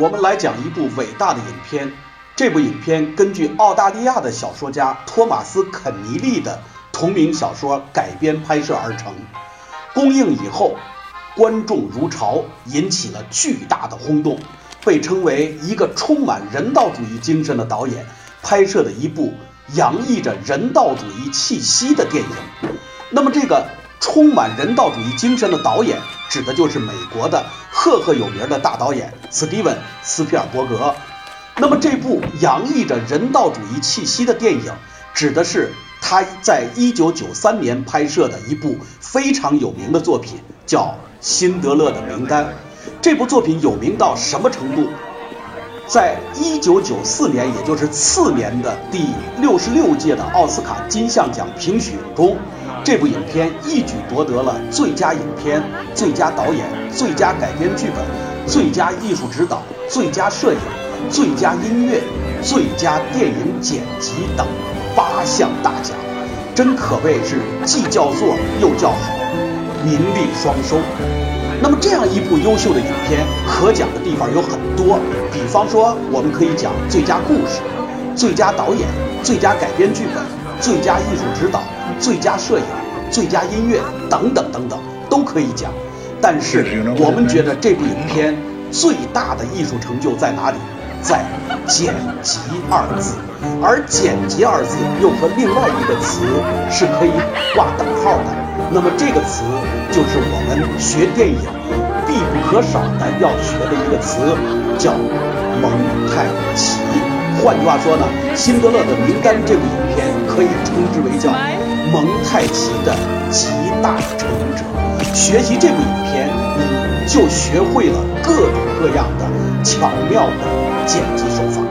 我们来讲一部伟大的影片。这部影片根据澳大利亚的小说家托马斯·肯尼利的同名小说改编拍摄而成。公映以后，观众如潮，引起了巨大的轰动，被称为一个充满人道主义精神的导演拍摄的一部洋溢着人道主义气息的电影。那么，这个充满人道主义精神的导演，指的就是美国的赫赫有名的大导演斯蒂文·斯皮尔伯格。那么，这部洋溢着人道主义气息的电影，指的是他在一九九三年拍摄的一部非常有名的作品，叫《辛德勒的名单》。这部作品有名到什么程度？在一九九四年，也就是次年的第六十六届的奥斯卡金像奖评选中，这部影片一举夺得了最佳影片、最佳导演、最佳改编剧本、最佳艺术指导、最佳摄影。最佳音乐、最佳电影剪辑等八项大奖，真可谓是既叫座又叫好，名利双收。那么这样一部优秀的影片，可讲的地方有很多。比方说，我们可以讲最佳故事、最佳导演、最佳改编剧本、最佳艺术指导、最佳摄影、最佳音乐等等等等，都可以讲。但是我们觉得这部影片最大的艺术成就在哪里？在剪辑二字，而剪辑二字又和另外一个词是可以挂等号的。那么这个词就是我们学电影必不可少的要学的一个词，叫蒙太奇。换句话说呢，《辛德勒的名单》这部影片可以称之为叫蒙太奇的集大成者。学习这部影片，你就学会了各种各样的巧妙的。剪辑手法。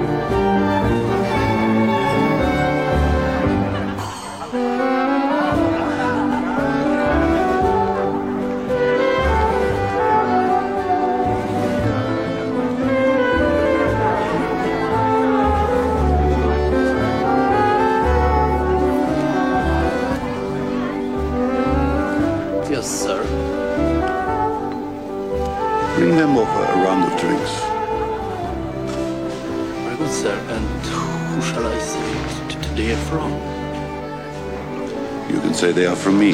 Them over a round of drinks. Very good, sir. And who shall I say they are from? You can say they are from me.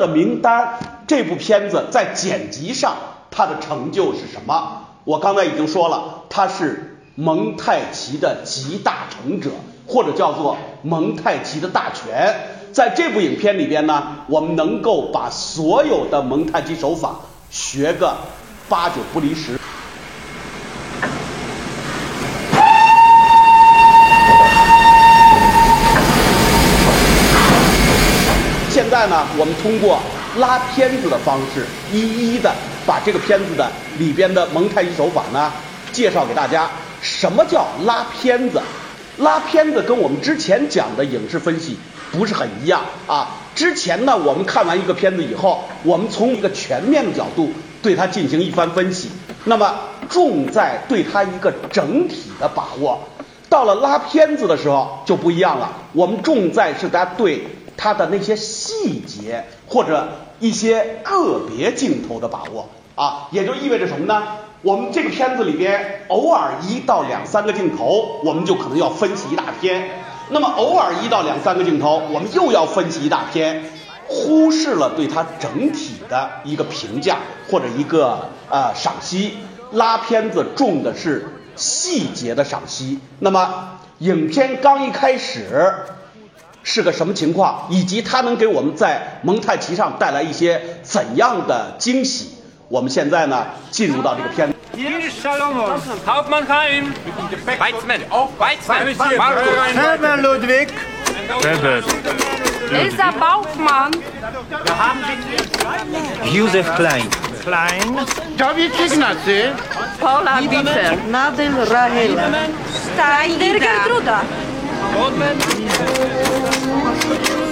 的名单这部片子在剪辑上它的成就是什么？我刚才已经说了，它是蒙太奇的集大成者，或者叫做蒙太奇的大全。在这部影片里边呢，我们能够把所有的蒙太奇手法学个八九不离十。在呢，我们通过拉片子的方式，一一的把这个片子的里边的蒙太奇手法呢介绍给大家。什么叫拉片子？拉片子跟我们之前讲的影视分析不是很一样啊。之前呢，我们看完一个片子以后，我们从一个全面的角度对它进行一番分析，那么重在对它一个整体的把握。到了拉片子的时候就不一样了，我们重在是它对它的那些细节或者一些个别镜头的把握啊，也就意味着什么呢？我们这个片子里边偶尔一到两三个镜头，我们就可能要分析一大篇。那么偶尔一到两三个镜头，我们又要分析一大篇，忽视了对它整体的一个评价或者一个呃赏析。拉片子重的是细节的赏析。那么影片刚一开始是个什么情况，以及它能给我们在蒙太奇上带来一些怎样的惊喜？我们现在呢进入到这个片子。Hier Salomon. Hauptmann Chaim. Weizmann. Weizmann. Markus. Herbert Ludwig. Elsa Bauchmann. Josef Klein. Klein. David Ignacy. Paula Bitter. Nadel Rahela. Steiner Gertruda. Und wenn Goldman.